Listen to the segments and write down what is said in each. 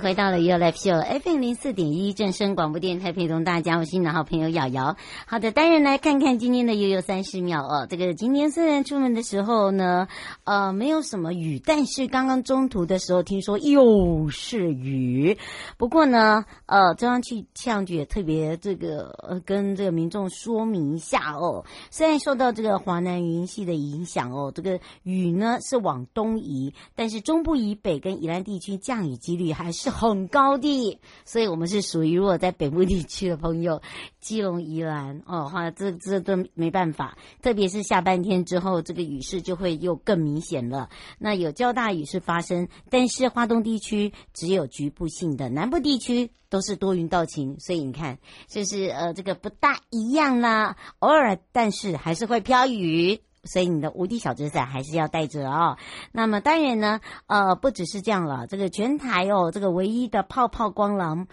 回到了 You Live Show FM 零四点一正声广播电台，陪同大家，我是你的好朋友瑶瑶。好的，当然来看看今天的悠悠三十秒哦。这个今天虽然出门的时候呢，呃，没有什么雨，但是刚刚中途的时候听说又是雨。不过呢，呃，中央气象局也特别这个呃跟这个民众说明一下哦。虽然受到这个华南云系的影响哦，这个雨呢是往东移，但是中部以北跟宜兰地区降雨几率还。是是很高的，所以我们是属于如果在北部地区的朋友，基隆、宜兰哦，哈，这这都没办法，特别是下半天之后，这个雨势就会又更明显了。那有较大雨势发生，但是花东地区只有局部性的，南部地区都是多云到晴，所以你看，就是呃，这个不大一样啦，偶尔，但是还是会飘雨。所以你的无敌小纸伞还是要带着哦。那么当然呢，呃，不只是这样了，这个全台哦，这个唯一的泡泡光廊。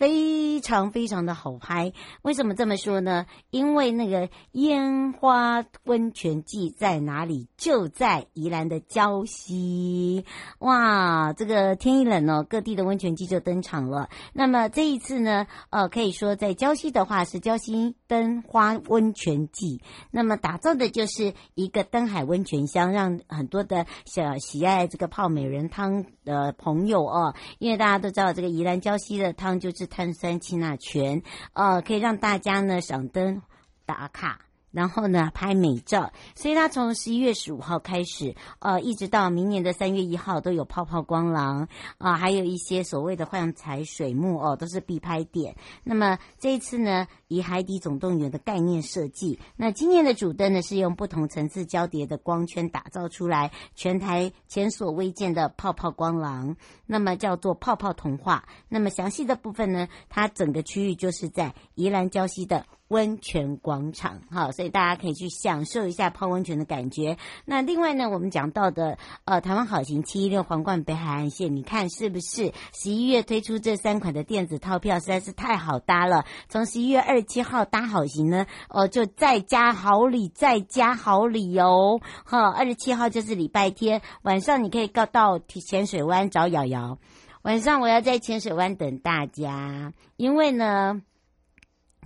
非常非常的好拍，为什么这么说呢？因为那个烟花温泉季在哪里？就在宜兰的礁溪。哇，这个天一冷哦，各地的温泉季就登场了。那么这一次呢，呃，可以说在礁溪的话是礁溪灯花温泉季。那么打造的就是一个灯海温泉乡，让很多的小喜爱这个泡美人汤的朋友哦，因为大家都知道这个宜兰礁溪的汤就是。碳酸氢钠泉，呃，可以让大家呢赏灯打卡。然后呢，拍美照，所以它从十一月十五号开始，呃，一直到明年的三月一号都有泡泡光廊啊，还有一些所谓的幻彩水幕哦，都是必拍点。那么这一次呢，以海底总动员的概念设计，那今年的主灯呢是用不同层次交叠的光圈打造出来，全台前所未见的泡泡光廊，那么叫做泡泡童话。那么详细的部分呢，它整个区域就是在宜兰礁溪的。温泉广场，哈，所以大家可以去享受一下泡温泉的感觉。那另外呢，我们讲到的呃，台湾好行七一六皇冠北海岸线，你看是不是十一月推出这三款的电子套票实在是太好搭了？从十一月二十七号搭好行呢，哦、就再加好礼，再加好礼哦。哈，二十七号就是礼拜天晚上，你可以到到浅水湾找瑶瑶。晚上我要在浅水湾等大家，因为呢。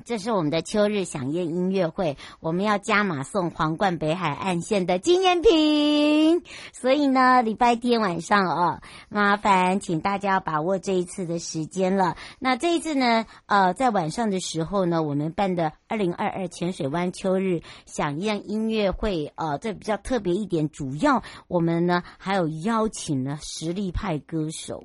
这是我们的秋日响宴音乐会，我们要加码送皇冠北海岸线的纪念品，所以呢，礼拜天晚上哦，麻烦请大家把握这一次的时间了。那这一次呢，呃，在晚上的时候呢，我们办的二零二二浅水湾秋日响宴音乐会，呃，这比较特别一点，主要我们呢还有邀请了实力派歌手。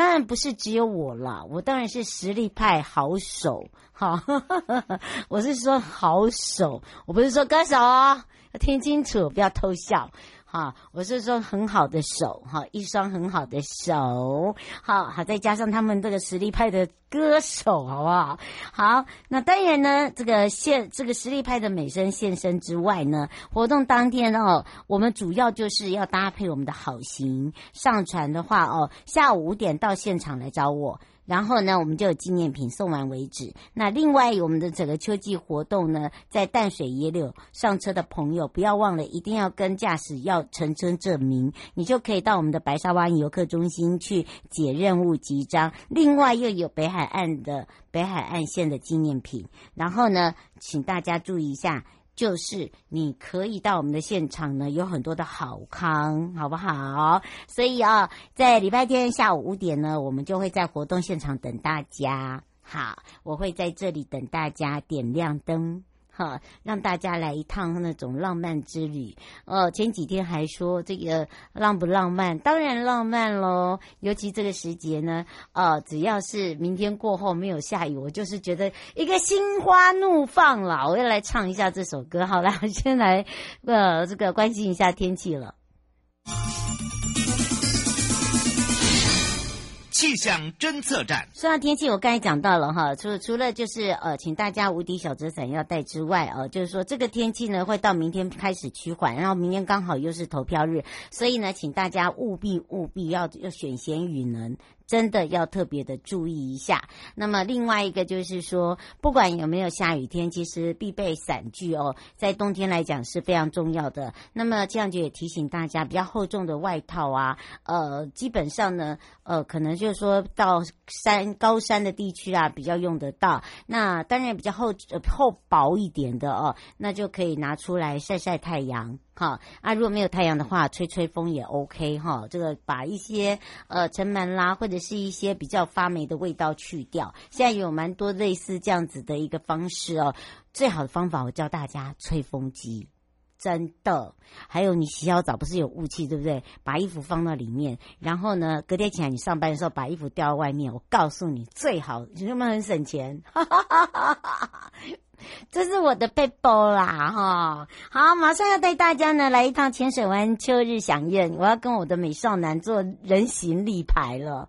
当然不是只有我啦，我当然是实力派好手，哈，我是说好手，我不是说歌手哦，要听清楚，不要偷笑。哈，我是说很好的手，哈，一双很好的手，好好再加上他们这个实力派的歌手，好不好？好，那当然呢，这个现这个实力派的美声现身之外呢，活动当天哦，我们主要就是要搭配我们的好行上传的话哦，下午五点到现场来找我。然后呢，我们就有纪念品送完为止。那另外，我们的整个秋季活动呢，在淡水野柳上车的朋友，不要忘了，一定要跟驾驶要乘车证明，你就可以到我们的白沙湾游客中心去解任务集章。另外，又有北海岸的北海岸线的纪念品。然后呢，请大家注意一下。就是你可以到我们的现场呢，有很多的好康，好不好？所以啊，在礼拜天下午五点呢，我们就会在活动现场等大家。好，我会在这里等大家点亮灯。哈，让大家来一趟那种浪漫之旅。呃，前几天还说这个浪不浪漫？当然浪漫喽，尤其这个时节呢，呃，只要是明天过后没有下雨，我就是觉得一个心花怒放了。我要来唱一下这首歌。好了，我先来呃这个关心一下天气了。气象侦测站。说到天气，我刚才讲到了哈，除除了就是呃，请大家无敌小折伞要带之外，呃，就是说这个天气呢会到明天开始趋缓，然后明天刚好又是投票日，所以呢，请大家务必务必要要选贤与能。真的要特别的注意一下。那么另外一个就是说，不管有没有下雨天，其实必备伞具哦，在冬天来讲是非常重要的。那么这样就也提醒大家，比较厚重的外套啊，呃，基本上呢，呃，可能就是说到山高山的地区啊，比较用得到。那当然比较厚厚薄一点的哦，那就可以拿出来晒晒太阳。好啊，如果没有太阳的话，吹吹风也 OK 哈。这个把一些呃尘螨啦，或者是一些比较发霉的味道去掉。现在有蛮多类似这样子的一个方式哦。最好的方法，我教大家吹风机，真的。还有你洗好澡不是有雾气对不对？把衣服放到里面，然后呢，隔天起来你上班的时候把衣服掉到外面。我告诉你，最好，你有没有很省钱？哈哈哈哈哈。这是我的背包啦，哈，好，马上要带大家呢来一趟浅水湾秋日享宴，我要跟我的美少男做人形立牌了。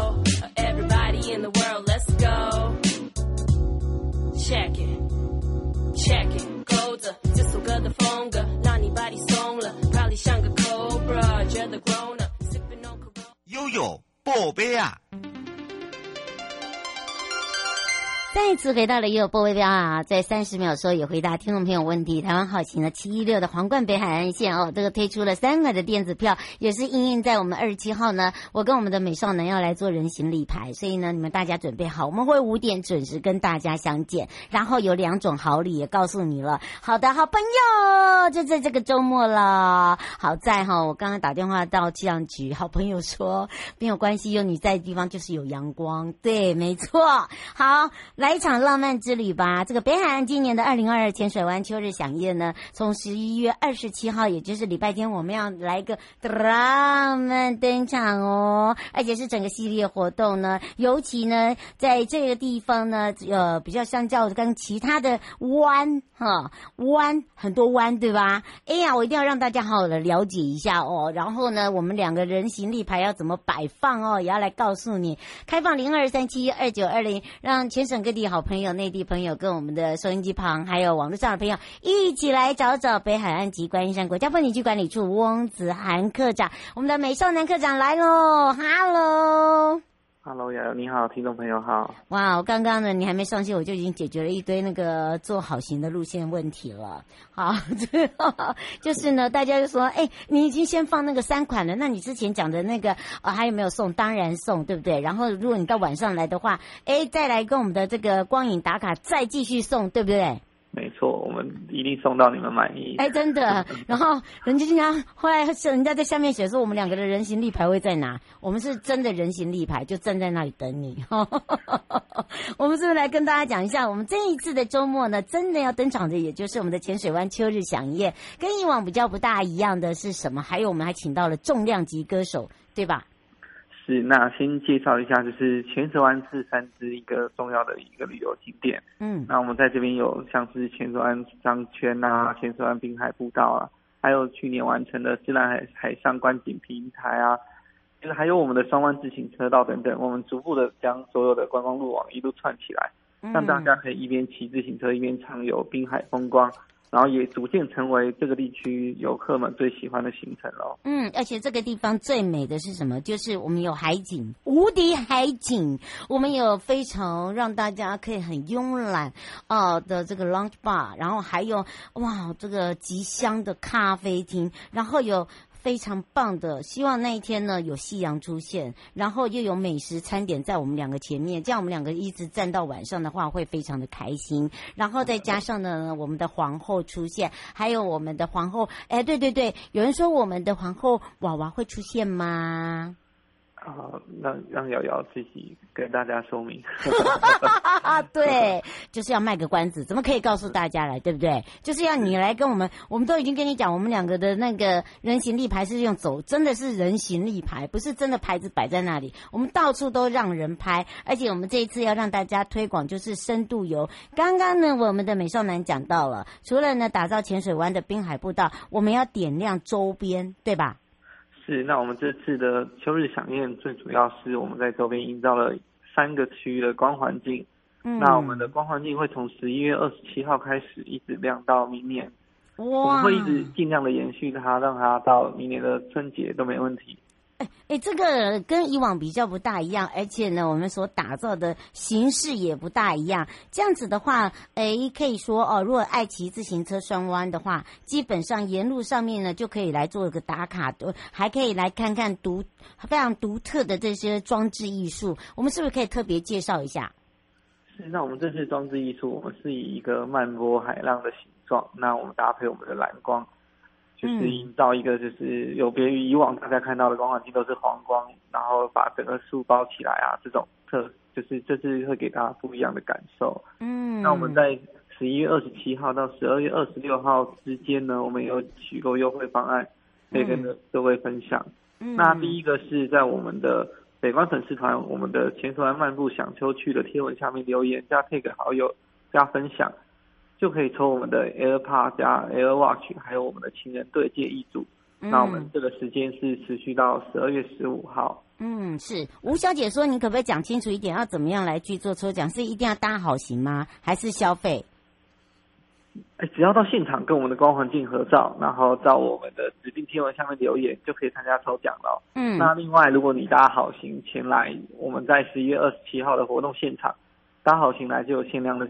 悠悠宝贝啊！再次回到了悠悠宝贝啊，在三十秒的时候也回答听众朋友问题。台湾好行的七一六的皇冠北海岸线哦，这个推出了三块的电子票，也是因应在我们二十七号呢。我跟我们的美少男要来做人形立牌，所以呢，你们大家准备好，我们会五点准时跟大家相见。然后有两种好礼也告诉你了。好的，好朋友，就在这个周末了。好在哈，我刚刚打电话到气象局，好朋友说没有关系，有你在的地方就是有阳光。对，没错。好。来一场浪漫之旅吧！这个北海岸今年的二零二二浅水湾秋日饗宴呢，从十一月二十七号，也就是礼拜天，我们要来一个浪漫登场哦，而且是整个系列活动呢。尤其呢，在这个地方呢，呃，比较相较跟其他的湾哈湾很多湾，对吧？哎呀，我一定要让大家好好的了解一下哦。然后呢，我们两个人形立牌要怎么摆放哦，也要来告诉你。开放零二三七二九二零，让全省各内地好朋友、内地朋友跟我们的收音机旁，还有网络上的朋友，一起来找找北海岸及观音山国家风景区管理处翁子涵课长，我们的美少男课长来喽！哈喽。Hello，瑶瑶你好，听众朋友好。哇，我刚刚呢，你还没上线，我就已经解决了一堆那个做好型的路线问题了。好，最后就是呢，大家就说，哎，你已经先放那个三款了，那你之前讲的那个、还有没有送？当然送，对不对？然后如果你到晚上来的话，哎，再来跟我们的这个光影打卡，再继续送，对不对？没错，我们一定送到你们满意。哎，真的。然后人家经常后来是人家在下面写说，我们两个的人形立牌会在哪？我们是真的人形立牌，就站在那里等你。我们是不是来跟大家讲一下，我们这一次的周末呢，真的要登场的，也就是我们的浅水湾秋日响宴，跟以往比较不大一样的是什么？还有我们还请到了重量级歌手，对吧？是，那先介绍一下，就是浅水湾是三支一个重要的一个旅游景点。嗯，那我们在这边有像是浅水湾商圈啊，浅水湾滨海步道啊，还有去年完成的自然海海上观景平台啊，就是还有我们的双湾自行车道等等，我们逐步的将所有的观光路网一路串起来，让大家可以一边骑自行车一边畅游滨海风光。然后也逐渐成为这个地区游客们最喜欢的行程了。嗯，而且这个地方最美的是什么？就是我们有海景，无敌海景。我们有非常让大家可以很慵懒啊的这个 lunch bar，然后还有哇这个极香的咖啡厅，然后有。非常棒的，希望那一天呢有夕阳出现，然后又有美食餐点在我们两个前面，这样我们两个一直站到晚上的话会非常的开心。然后再加上呢，我们的皇后出现，还有我们的皇后，哎，对对对，有人说我们的皇后娃娃会出现吗？啊，让让瑶瑶自己跟大家说明。对，就是要卖个关子，怎么可以告诉大家来，对不对？就是要你来跟我们，我们都已经跟你讲，我们两个的那个人形立牌是用走，真的是人形立牌，不是真的牌子摆在那里。我们到处都让人拍，而且我们这一次要让大家推广，就是深度游。刚刚呢，我们的美少男讲到了，除了呢打造浅水湾的滨海步道，我们要点亮周边，对吧？是，那我们这次的秋日响宴最主要是我们在周边营造了三个区域的光环境。嗯，那我们的光环境会从十一月二十七号开始一直亮到明年。哇！我们会一直尽量的延续它，让它到明年的春节都没问题。哎，这个跟以往比较不大一样，而且呢，我们所打造的形式也不大一样。这样子的话，哎，可以说哦，如果爱骑自行车双弯的话，基本上沿路上面呢就可以来做一个打卡，还可以来看看独非常独特的这些装置艺术。我们是不是可以特别介绍一下？是，那我们这次装置艺术，我们是以一个漫波海浪的形状，那我们搭配我们的蓝光。就是营造一个，就是有别于以往大家看到的光环境都是黄光，然后把整个树包起来啊，这种特就是这次会给大家不一样的感受。嗯，那我们在十一月二十七号到十二月二十六号之间呢，我们有许多优惠方案可以跟各位分享。嗯，那第一个是在我们的北方粉丝团，我们的浅水湾漫步享秋去的贴文下面留言加 tag 好友加分享。就可以抽我们的 AirPod 加 AirWatch，还有我们的情人对戒一组。嗯、那我们这个时间是持续到十二月十五号。嗯，是吴小姐说，你可不可以讲清楚一点，要怎么样来去做抽奖？是一定要搭好行吗？还是消费？哎，只要到现场跟我们的光环境合照，然后到我们的指定贴文下面留言，就可以参加抽奖了。嗯，那另外，如果你搭好行前来，我们在十一月二十七号的活动现场搭好行来，就有限量的。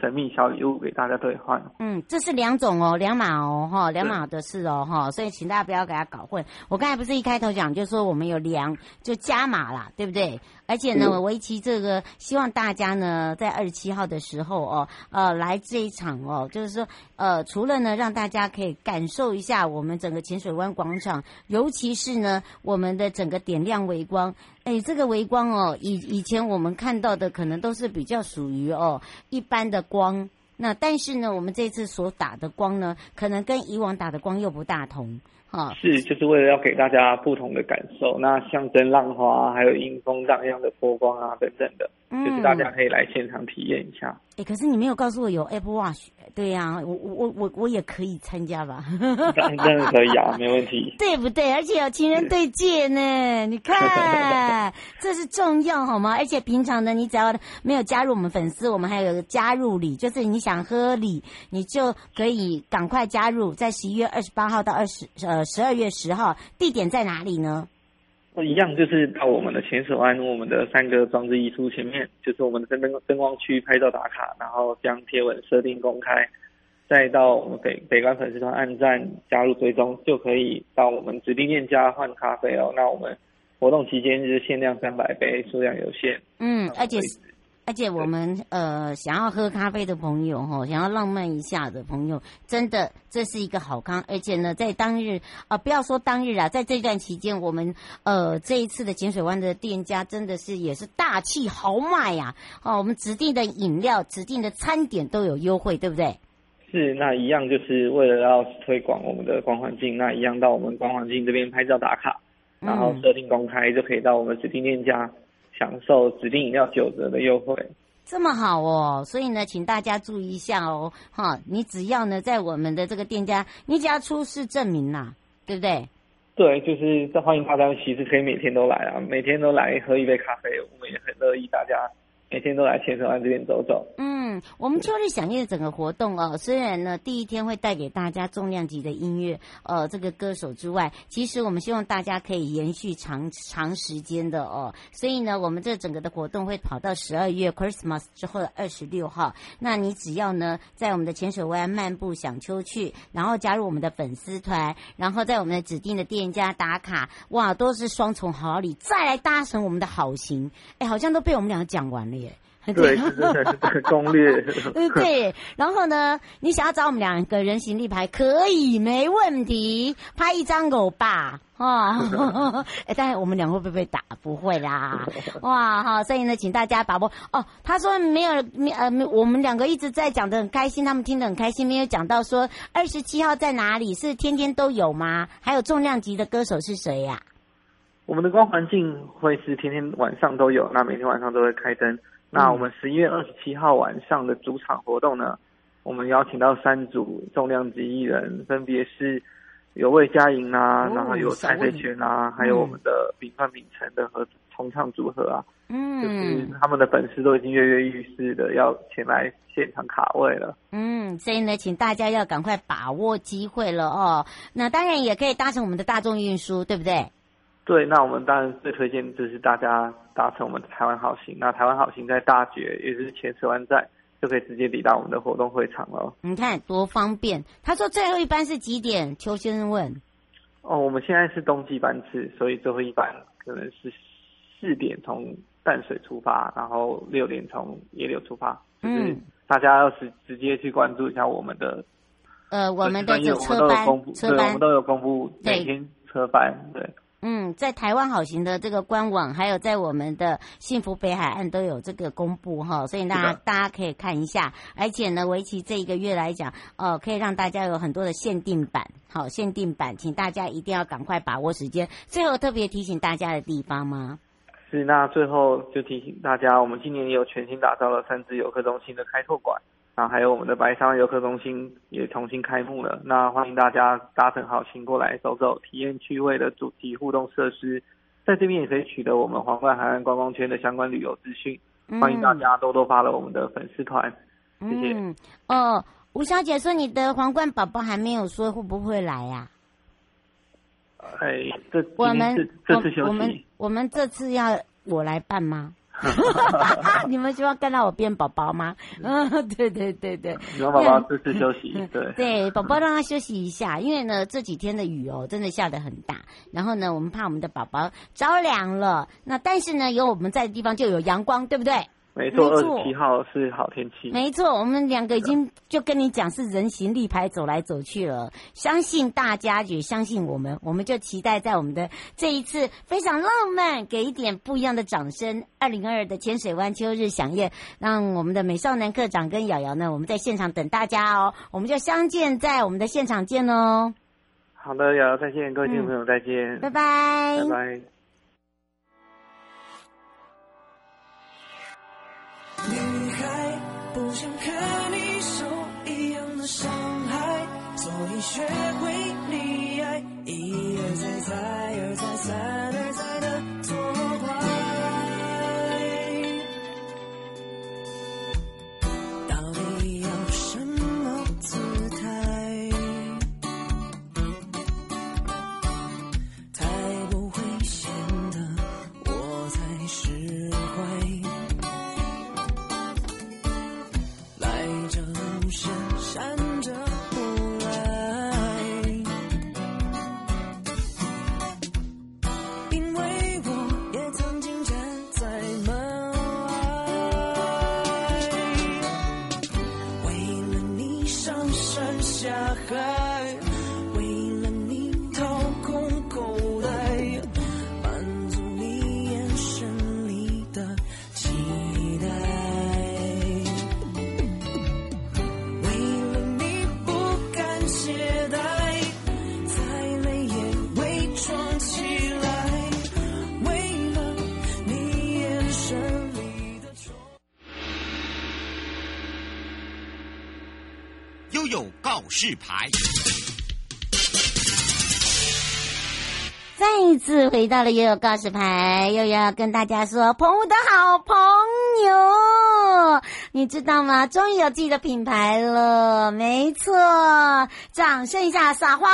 神秘小礼物给大家兑换。嗯，这是两种哦，两码哦，哈，两码的事哦，哈，所以请大家不要给他搞混。我刚才不是一开头讲，就是说我们有两，就加码啦，对不对？而且呢，围棋这个，希望大家呢，在二十七号的时候哦，呃，来这一场哦，就是说，呃，除了呢，让大家可以感受一下我们整个浅水湾广场，尤其是呢，我们的整个点亮微光。哎，这个微光哦，以以前我们看到的可能都是比较属于哦一般的光，那但是呢，我们这次所打的光呢，可能跟以往打的光又不大同。哈，是，就是为了要给大家不同的感受，那象征浪花，还有迎风荡漾的波光啊，等等的，嗯，就是大家可以来现场体验一下。哎，可是你没有告诉我有 Apple Watch，对呀，啊，我我我我也可以参加吧？当然可以啊，没问题，对不对？而且有情人对戒呢，你看，这是重要好吗？而且平常呢，你只要没有加入我们粉丝，我们还有个加入礼，就是你想喝礼，你就可以赶快加入，在十一月二十八号到二十呃。十二月十号，地点在哪里呢？一样，就是到我们的浅水湾，我们的三个装置艺术前面，就是我们的灯灯光区拍照打卡，然后将贴文设定公开，再到我们北北关粉丝团按赞加入追踪，就可以到我们指定店家换咖啡哦。那我们活动期间就是限量三百杯，数量有限。嗯，而且。而且我们呃想要喝咖啡的朋友哈，想要浪漫一下的朋友，真的这是一个好康。而且呢，在当日啊、呃，不要说当日啊，在这段期间，我们呃这一次的浅水湾的店家真的是也是大气豪迈呀！哦，我们指定的饮料、指定的餐点都有优惠，对不对？是，那一样就是为了要推广我们的光环境，那一样到我们光环境这边拍照打卡，然后设定公开就可以到我们指定店家。享受指定饮料九折的优惠，这么好哦！所以呢，请大家注意一下哦，哈，你只要呢在我们的这个店家，你只要出示证明呐，对不对？对，就是欢迎大家，其实可以每天都来啊，每天都来喝一杯咖啡，我们也很乐意大家每天都来千水湾这边走走。嗯，我们秋日饗宴整个活动哦，虽然呢第一天会带给大家重量级的音乐，呃，这个歌手之外，其实我们希望大家可以延续长长时间的哦。所以呢，我们这整个的活动会跑到十二月 Christmas 之后的二十六号。那你只要呢在我们的浅水湾漫步享秋去，然后加入我们的粉丝团，然后在我们的指定的店家打卡，哇，都是双重好礼，再来搭乘我们的好行，哎，好像都被我们两个讲完了。对，是这个攻略。对，然后呢，你想要找我们两个人形立牌，可以，没问题，拍一张狗吧，哦，哎，但是我们两个会不会被打？不会啦，哇，哈，所以呢，请大家把握。哦，他说没有，没呃，我们两个一直在讲的很开心，他们听得很开心，没有讲到说二十七号在哪里，是天天都有吗？还有重量级的歌手是谁呀？我们的光环境会是天天晚上都有，那每天晚上都会开灯。那我们十一月二十七号晚上的主场活动呢，我们邀请到三组重量级艺人，分别是有魏佳莹啊，哦、然后有蔡佩泉啊，还有我们的秉范秉承的合重唱组合啊，嗯，就是他们的粉丝都已经跃跃欲试的要前来现场卡位了。嗯，所以呢，请大家要赶快把握机会了哦。那当然也可以搭乘我们的大众运输，对不对？对，那我们当然最推荐就是大家搭乘我们的台湾好行。那台湾好行在大觉，也就是浅水湾站，就可以直接抵达我们的活动会场了。你看多方便。他说最后一班是几点？邱先生问。哦，我们现在是冬季班次，所以最后一班可能是四点从淡水出发，然后六点从野柳出发。就是大家要是直接去关注一下我们的，呃，我们的车班，车班，对，我们都有公布每天车班，对。嗯，在台湾好行的这个官网，还有在我们的幸福北海岸都有这个公布哈，所以大家大家可以看一下。而且呢，为期这一个月来讲，哦，可以让大家有很多的限定版，好，限定版，请大家一定要赶快把握时间。最后特别提醒大家的地方吗？是，那最后就提醒大家，我们今年也有全新打造了三芝游客中心的开拓馆。啊，还有我们的白沙湾游客中心也重新开幕了，那欢迎大家搭乘好行过来走走，体验趣味的主题互动设施，在这边也可以取得我们皇冠海岸观光圈的相关旅游资讯。欢迎大家多多发了我们的粉丝团，谢谢。嗯，哦，吴小姐说你的皇冠宝宝还没有说会不会来呀？哎，这我们这次休息，我们我们这次要我来办吗？你们希望看到我变宝宝吗？嗯，对对对对。让宝宝这次休息，对对，宝宝让他休息一下，因为呢这几天的雨哦，真的下得很大。然后呢，我们怕我们的宝宝着凉了。那但是呢，有我们在的地方就有阳光，对不对？没错，二十七号是好天气。没错，我们两个已经就跟你讲是人形立牌走来走去了。相信大家也相信我们，我们就期待在我们的这一次非常浪漫，给一点不一样的掌声。二零二二的浅水湾秋日饗宴，让我们的美少男课长跟瑶瑶呢，我们在现场等大家哦。我们就相见在我们的现场见哦。好的，瑶瑶再见，各位听众朋友再见，嗯，拜拜，拜拜。伤害，所以学会溺爱，一而再，再而再，再悠悠告示牌，再一次回到了悠悠告示牌，又要跟大家说，朋友的好朋友，你知道吗？终于有自己的品牌了，没错，掌声一下撒花。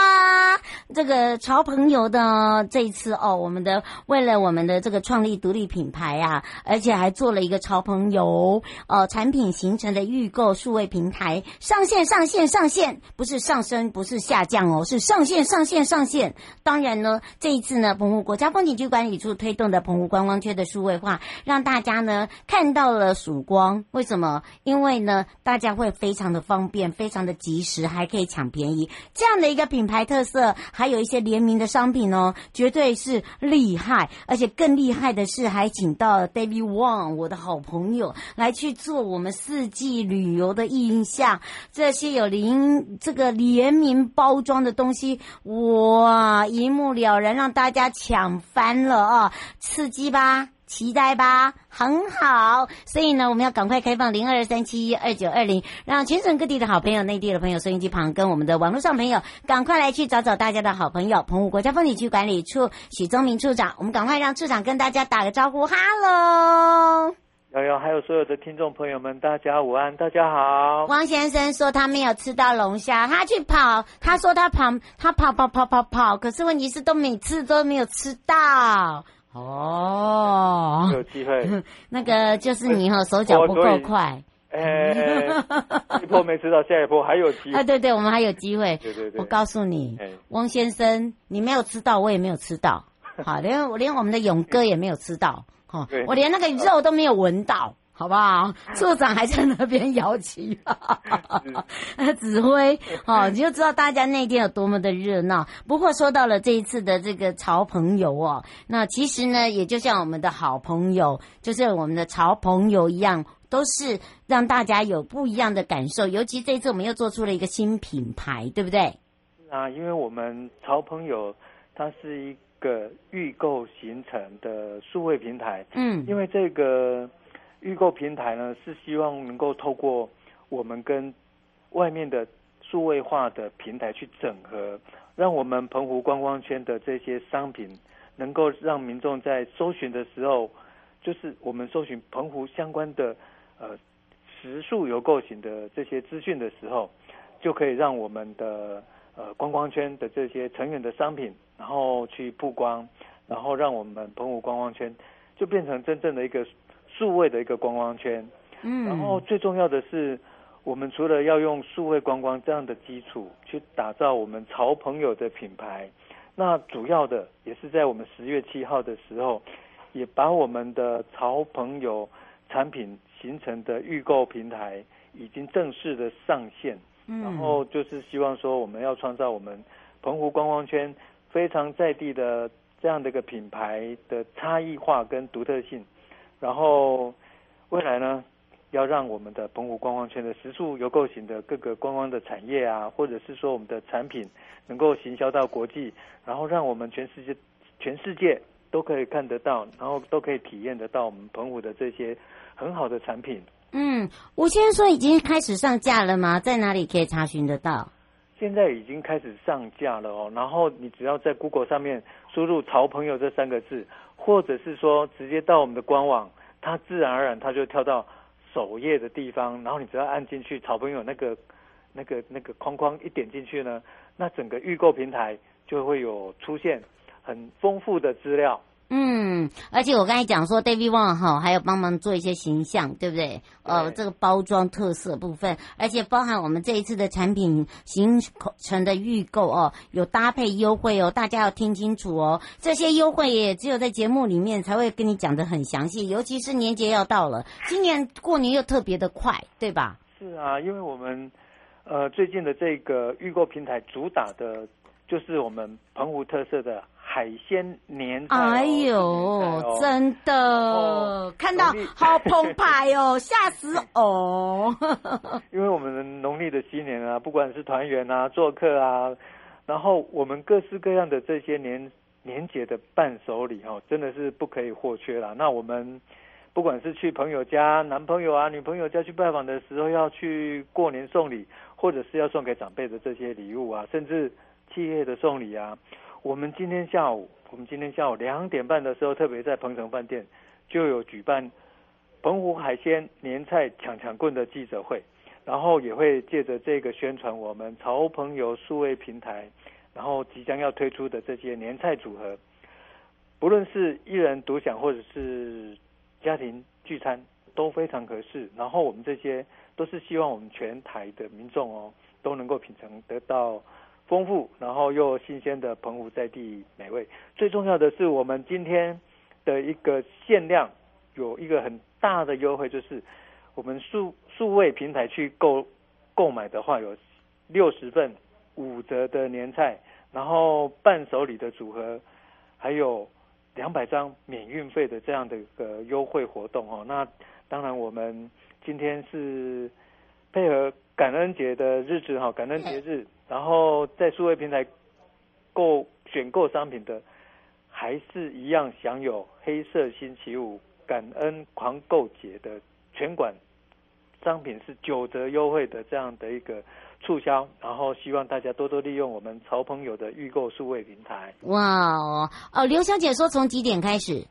这个潮朋友的这一次哦，我们的为了我们的这个创立独立品牌啊，而且还做了一个潮朋友呃产品形成的预购数位平台上线上线上线，不是上升，不是下降哦，是上线上线上线。当然呢，这一次呢，澎湖国家风景区管理处推动的澎湖观光圈的数位化，让大家呢看到了曙光。为什么？因为呢，大家会非常的方便，非常的及时，还可以抢便宜。这样的一个品牌特色，还有一些联名的商品哦，绝对是厉害。而且更厉害的是，还请到了 David Wang，我的好朋友，来去做我们四季旅游的印象。这些有联这个联名包装的东西，哇，一目了然，让大家抢翻了啊、刺激吧！期待吧，很好。所以呢，我们要赶快开放零二三七一二九二零，让全省各地的好朋友、内地的朋友、收音机旁跟我们的网络上朋友，赶快来去找找大家的好朋友——澎湖国家风景区管理处许宗明处长。我们赶快让处长跟大家打个招呼，哈喽！瑶瑶，还有所有的听众朋友们，大家午安，大家好。汪先生说他没有吃到龙虾，他去跑，他说他跑，他跑跑跑跑跑，可是问题是都每次都没有吃到。哦，有机会，那个就是你哈手脚不够快，哎，一波没吃到，下一波还有机会。啊，对对，我们还有机会。对对对，我告诉你，汪先生，你没有吃到，我也没有吃到，好，连我连我们的勇哥也没有吃到，哈，我连那个肉都没有闻到。好不好？处长还在那边摇旗，指挥，哦，你就知道大家那天有多么的热闹。不过说到了这一次的这个潮朋友哦，那其实呢，也就像我们的好朋友，就是我们的潮朋友一样，都是让大家有不一样的感受。尤其这一次我们又做出了一个新品牌，对不对？啊，因为我们潮朋友它是一个预购形成的数位平台，嗯，因为这个。预购平台呢，是希望能够透过我们跟外面的数位化的平台去整合，让我们澎湖观光圈的这些商品，能够让民众在搜寻的时候，就是我们搜寻澎湖相关的呃食宿游购型的这些资讯的时候，就可以让我们的呃观光圈的这些成员的商品，然后去曝光，然后让我们澎湖观光圈就变成真正的一个。数位的一个观光圈，嗯，然后最重要的是，我们除了要用数位观光这样的基础去打造我们潮朋友的品牌，那主要的也是在我们十月七号的时候，也把我们的潮朋友产品形成的预购平台已经正式的上线，嗯，然后就是希望说我们要创造我们澎湖观光圈非常在地的这样的一个品牌的差异化跟独特性。然后未来呢，要让我们的澎湖观光圈的食宿游购型的各个观光的产业啊，或者是说我们的产品能够行销到国际，然后让我们全世界全世界都可以看得到，然后都可以体验得到我们澎湖的这些很好的产品。嗯，吴先生说已经开始上架了吗？在哪里可以查询得到？现在已经开始上架了哦，然后你只要在 Google 上面输入“潮朋友”这三个字。或者是说直接到我们的官网，它自然而然它就跳到首页的地方，然后你只要按进去，潮朋友那个那个那个框框一点进去呢，那整个预购平台就会有出现很丰富的资料。嗯，而且我刚才讲说，David Wang 哈，还有帮忙做一些形象，对不对？呃，这个包装特色部分，而且包含我们这一次的产品形成的预购哦，有搭配优惠哦，大家要听清楚哦。这些优惠也只有在节目里面才会跟你讲的很详细，尤其是年节要到了，今年过年又特别的快，对吧？是啊，因为我们呃最近的这个预购平台主打的就是我们澎湖特色的。海鲜年菜，哎呦，哦、真的、哦、看到好澎湃哦，吓死哦！因为我们的农历的新年啊，不管是团圆啊、做客啊，然后我们各式各样的这些年年节的伴手礼哦，真的是不可以或缺啦。那我们不管是去朋友家、男朋友啊、女朋友家去拜访的时候，要去过年送礼，或者是要送给长辈的这些礼物啊，甚至企业的送礼啊。我们今天下午，我们今天下午两点半的时候，特别在鹏城饭店就有举办澎湖海鲜年菜抢抢棍的记者会，然后也会借着这个宣传我们潮朋友数位平台，然后即将要推出的这些年菜组合，不论是一人独享或者是家庭聚餐都非常合适。然后我们这些都是希望我们全台的民众哦都能够品尝得到丰富，然后又新鲜的澎湖在地美味。最重要的是，我们今天的一个限量有一个很大的优惠，就是我们数数位平台去购购买的话，有六十份五折的年菜，然后伴手礼的组合，还有两百张免运费的这样的一个优惠活动哦。那当然，我们今天是配合感恩节的日子哈，感恩节日，然后在数位平台购选购商品的。还是一样享有黑色星期五感恩狂购节的全馆商品是九折优惠的这样的一个促销，然后希望大家多多利用我们潮朋友的预购数位平台。哇哦哦，刘小姐说从几点开始？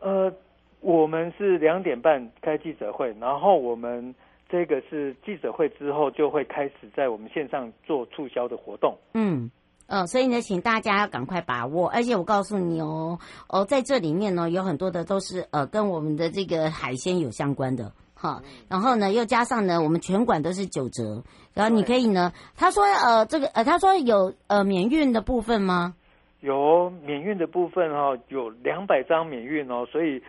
呃，我们是两点半开记者会，然后我们这个是记者会之后就会开始在我们线上做促销的活动。嗯。呃，所以呢，请大家要赶快把握。而且我告诉你哦，哦，在这里面呢，有很多的都是呃，跟我们的这个海鲜有相关的哈。然后呢，又加上呢，我们全馆都是九折。然后你可以呢，他说呃，这个呃，他说有呃免运的部分吗？有免运的部分哈、哦，有两百张免运哦，所以。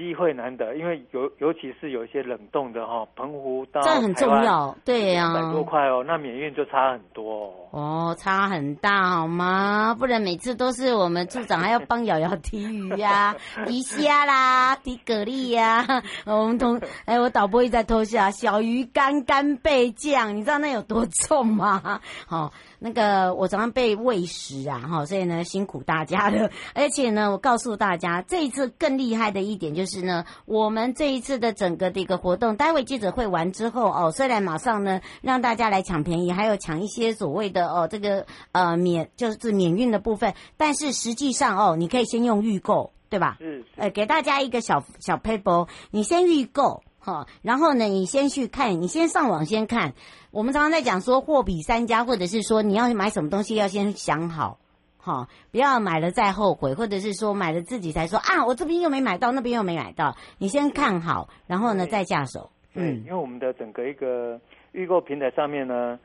机会难得，因为尤尤其是有一些冷冻的哈，澎湖到这很重要，对呀，两百多块哦，那免运就差很多哦。哦，差很大好吗？不然每次都是我们处长还要帮瑶瑶提鱼呀、啊、提虾啦、提蛤蜊呀。我们同 哎，我导播一直在偷笑，小鱼干干贝酱，你知道那有多重吗？好。那个我早上被喂食啊，哈，所以呢辛苦大家了。而且呢，我告诉大家，这一次更厉害的一点就是呢，我们这一次的整个的一个活动，待会记者会完之后哦，虽然马上呢让大家来抢便宜，还有抢一些所谓的哦这个呃免就是免运的部分，但是实际上哦，你可以先用预购，对吧？嗯。呃，给大家一个小小 paper，你先预购。好，然后呢，你先去看，你先上网先看。我们常常在讲说货比三家，或者是说你要买什么东西要先想好，哈，不要买了再后悔，或者是说买了自己才说啊，我这边又没买到，那边又没买到。你先看好，然后呢再下手。嗯，因为我们的整个一个预购平台上面呢，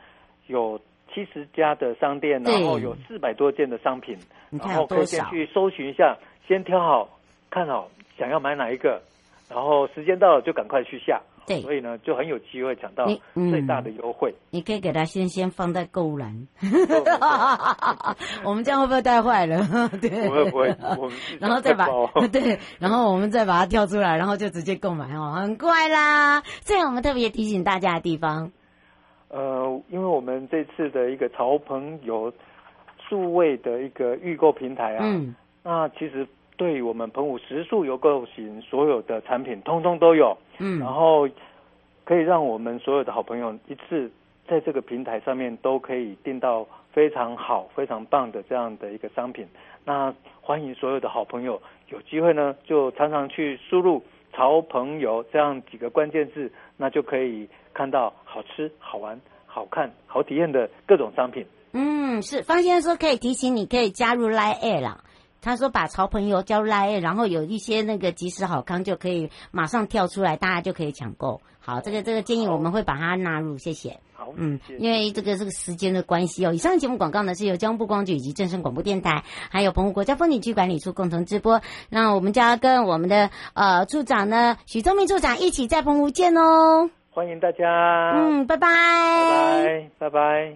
有七十家的商店，然后有四百多件的商品，然后可以先去搜寻一下，先挑好看好，想要买哪一个。然后时间到了就赶快去下，对，所以呢就很有机会抢到最大的优惠。你可以给他先先放在购物篮，我们这样会不会带坏了？对，不会不会，然后再把对，然后我们再把它跳出来，然后就直接购买哦，很快啦。这样我们特别提醒大家的地方，呃，因为我们这次的一个潮朋友数位的一个预购平台啊，嗯，那其实。对我们澎湖食宿游购型所有的产品，通通都有，嗯，然后可以让我们所有的好朋友一次在这个平台上面都可以订到非常好、非常棒的这样的一个商品。那欢迎所有的好朋友有机会呢，就常常去输入“潮朋友”这样几个关键字，那就可以看到好吃、好玩、好看、好体验的各种商品。嗯，是方先生说可以提醒你，可以加入 Line Air 啦。他说：“把潮朋友叫来，然后有一些那个即时好康就可以马上跳出来，大家就可以抢购。好，这个这个建议我们会把它纳入，谢谢。好，嗯，因为这个这个时间的关系哦。以上节目广告呢是由交通部光局以及正声广播电台，还有澎湖国家风景区管理处共同直播。那我们就要跟我们的呃处长呢许宗明处长一起在澎湖见哦。欢迎大家。嗯，拜拜。拜拜，拜拜。”